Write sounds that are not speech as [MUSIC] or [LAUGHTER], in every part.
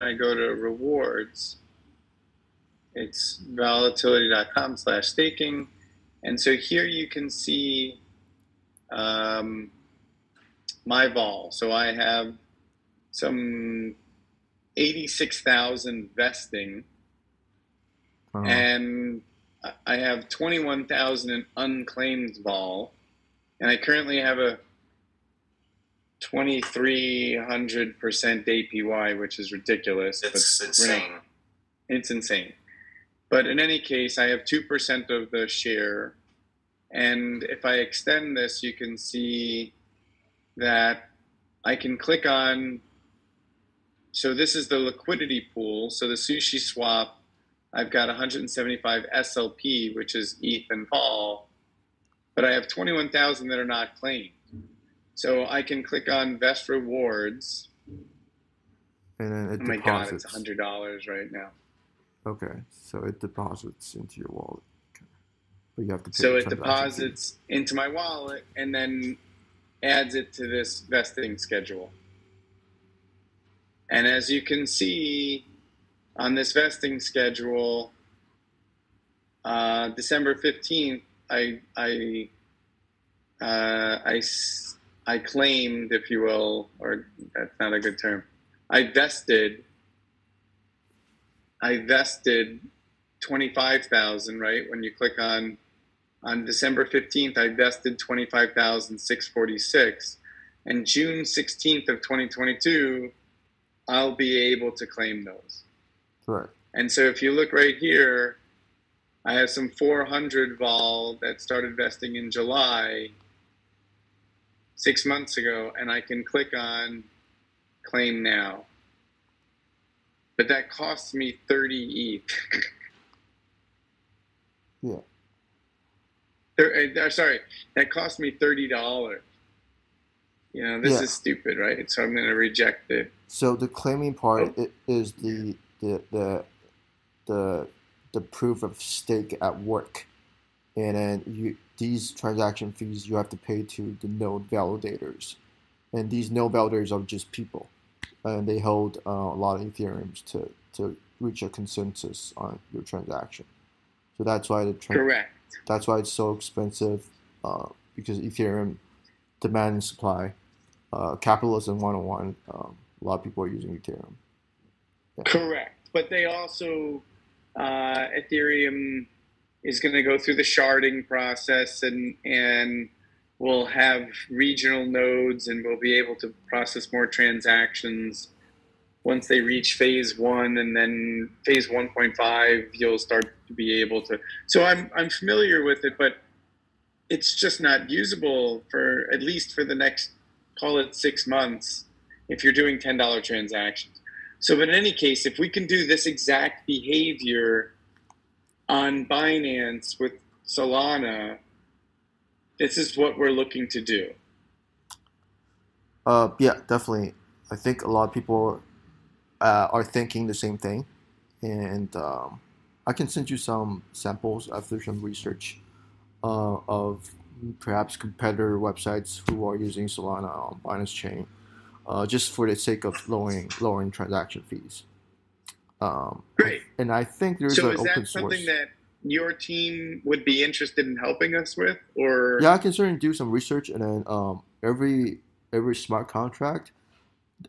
I go to rewards, it's volatility.com slash staking. And so here you can see um, my vol. So I have some 86,000 vesting uh-huh. and I have 21,000 in unclaimed vol. And I currently have a 2300% APY, which is ridiculous. It's insane. Not, it's insane. But in any case, I have 2% of the share. And if I extend this, you can see that I can click on. So this is the liquidity pool. So the sushi swap, I've got 175 SLP, which is ETH and Vol, but I have 21,000 that are not claimed. So I can click on Vest Rewards. And then it oh my deposits. god, it's $100 right now. Okay, so it deposits into your wallet. Okay. But you have to So it deposits fee. into my wallet and then adds it to this vesting schedule. And as you can see on this vesting schedule, uh, December 15th, I, I, uh, I, I claimed, if you will, or that's not a good term, I vested I vested 25,000, right? When you click on on December 15th, I vested 25,646 and June 16th of 2022, I'll be able to claim those. Right. And so if you look right here, I have some 400 vol that started vesting in July, six months ago, and I can click on claim now but that costs me 30 ETH. [LAUGHS] yeah. Uh, sorry, that cost me $30. You know, this yeah. is stupid, right? So I'm going to reject it. So the claiming part oh. is the, the, the, the, the proof of stake at work. And then you, these transaction fees you have to pay to the node validators. And these node validators are just people and they hold uh, a lot of Ethereums to, to reach a consensus on your transaction. So that's why the correct. That's why it's so expensive uh, because Ethereum demand and supply, uh, capitalism 101. Um, a lot of people are using Ethereum. Yeah. Correct, but they also uh, Ethereum is going to go through the sharding process and and we'll have regional nodes and we'll be able to process more transactions. Once they reach phase one and then phase 1.5 you'll start to be able to so i'm i'm familiar with it but it's just not usable for at least for the next call it six months if you're doing $10 transactions. So but in any case if we can do this exact behavior on binance with solana this is what we're looking to do. Uh, yeah, definitely. I think a lot of people uh, are thinking the same thing, and um, I can send you some samples after some research uh, of perhaps competitor websites who are using Solana on Binance Chain, uh, just for the sake of lowering lowering transaction fees. Um, Great. And I think there's so an open source. something that your team would be interested in helping us with, or yeah, I can certainly do some research, and then um, every every smart contract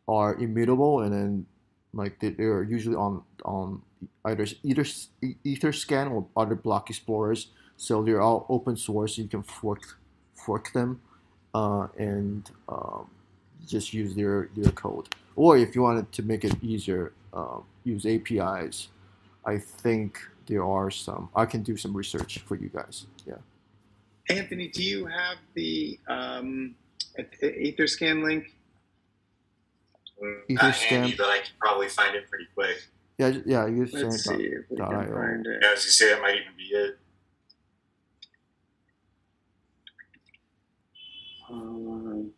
are immutable, and then like they, are usually on on either either Etherscan or other block explorers, so they're all open source. You can fork fork them, uh, and um, just use their their code. Or if you wanted to make it easier, uh, use APIs. I think there are some. I can do some research for you guys. Yeah. Anthony, do you have the um, Etherscan link? Etherscan, handy, but I can probably find it pretty quick. Yeah, yeah. Let's see if we can find it. Yeah, as you say, that might even be it. Um,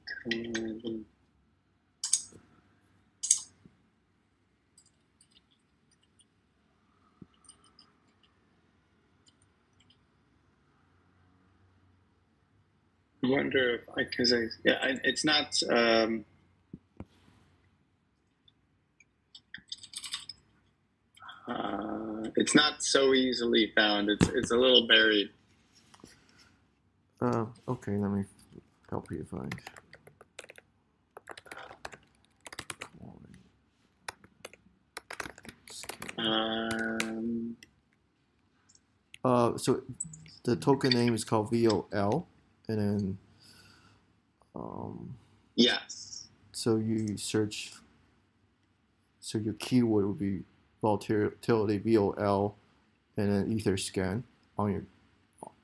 wonder if I, because I, yeah, I, it's not. Um, Uh, it's not so easily found. It's it's a little buried. Uh, okay, let me help you find. Um, Uh, so the token name is called VOL, and then um, yes. so you search. So your keyword would be volatility VOL, and then Etherscan on your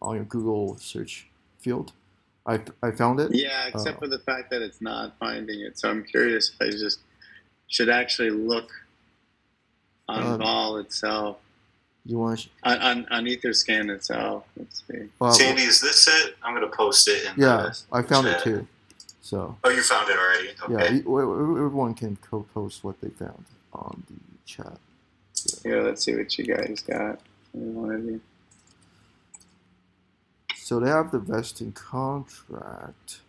on your Google search field. I, I found it. Yeah, except Oh. for the fact that it's not finding it. So I'm curious if I just should actually look on Um, Vol itself, You want? To, on, on, on Etherscan itself. Let's see. well, Sandy, is this it? I'm gonna post it in yeah, the I found it too. So Oh, you found it already. yeah, Okay. e- everyone can co-post what they found on the chat. Here, let's see what you guys got. Any One of you. So they have the vesting contract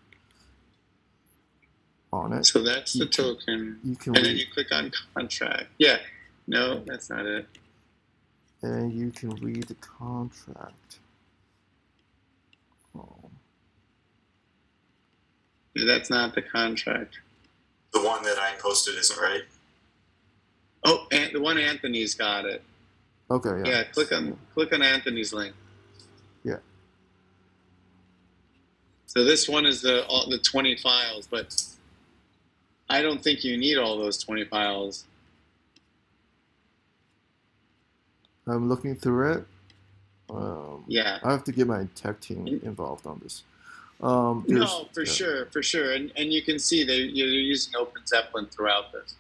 on it. So that's the can- token. You can And then you click on contract. Yeah. No, that's not it. And you can read the contract. Oh, That's not the contract. The one that I posted isn't right. Oh, and the one Anthony's got it. okay, yeah. Yeah, click on click on Anthony's link. Yeah. So this one is the all, the twenty files, but I don't think you need all those twenty files. I'm looking through it. Um, Yeah. I have to get my tech team involved on this. Um, No, for yeah. sure, for sure, and and you can see they you're using Open Zeppelin throughout this.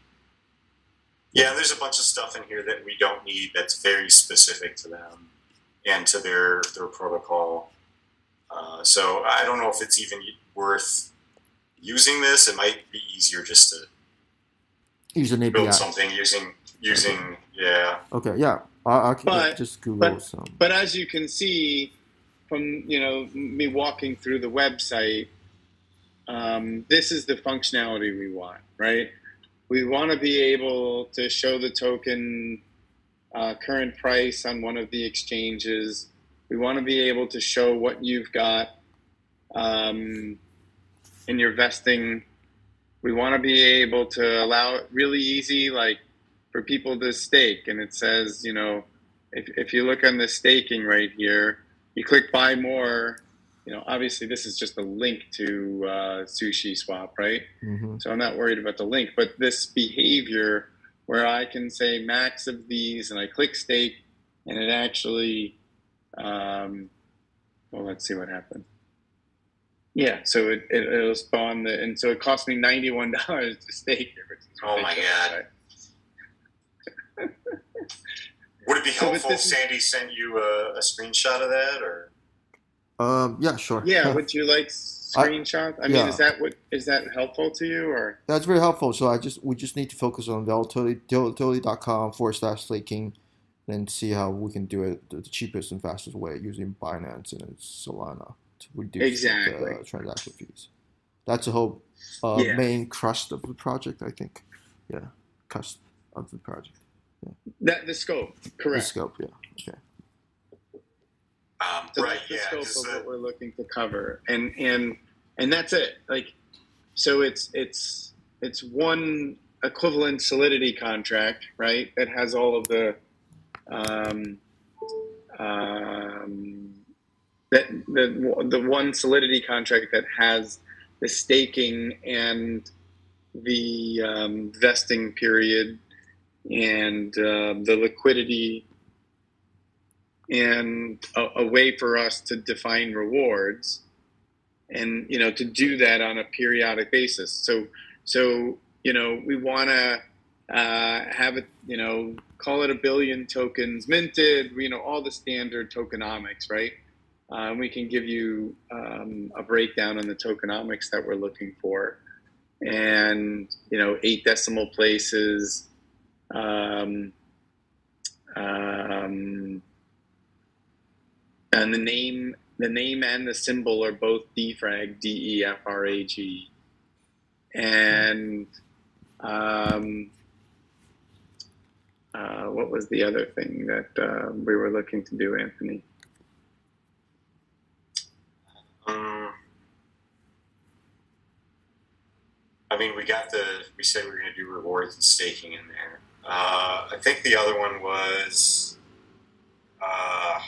Yeah, there's a bunch of stuff in here that we don't need that's very specific to them and to their their protocol. Uh, so I don't know if it's even worth using this. It might be easier just to Use an build API. something using using yeah. Okay, yeah. I, I can But- just Google but- some. But as you can see from you know me walking through the website, um, this is the functionality we want, right? We want to be able to show the token uh, current price on one of the exchanges. We want to be able to show what you've got um, in your vesting. We want to be able to allow it really easy, like for people to stake. And it says, you know, if, if you look on the staking right here, you click buy more. You know, obviously this is just a link to uh, Sushi Swap, right? hmm So I'm not worried about the link, but this behavior where I can say max of these and I click stake and it actually, um, well, let's see what happened. Yeah, so it, it, it'll spawn the, and so it cost me $91 to stake it, which is Oh my ridiculous, God. right? Would it be So helpful if this- Sandy sent you a, a screenshot of that or Um, yeah, sure. Yeah, would you like screenshot? I, mean, yeah. is that what is that helpful to you or? That's very helpful. So I just we just need to focus on volatility volatility.com forward slash staking and see how we can do it the cheapest and fastest way using Binance and Solana to reduce Exactly. the transaction fees. That's the whole uh, Yeah. main crust of the project, I think. Yeah, crust of the project. That the scope, correct? The scope, yeah. Okay. um, So right? that's the Yeah, scope 'cause of what we're looking to cover, and and and that's it. Like, so it's it's it's one equivalent solidity contract, right? That has all of the um, um, that the the one solidity contract that has the staking and the um, vesting period and uh, the liquidity and a, a way for us to define rewards and you know to do that on a periodic basis. So so you know we want to uh, have it you know call it a billion tokens minted you know all the standard tokenomics right? Uh, we can give you um, a breakdown on the tokenomics that we're looking for. And you know eight decimal places um, um, and the name the name and the symbol are both defrag d e f r a g and um, uh, what was the other thing that uh, we were looking to do, Anthony? Um, I mean, we got the. We said we were going to do rewards and staking in there. Uh, I think the other one was. Uh,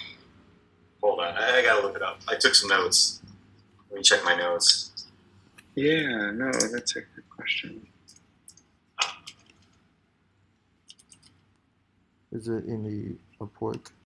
hold on, I, I gotta look it up. I took some notes. Let me check my notes. Yeah, no, that's a good question. Is it in the report?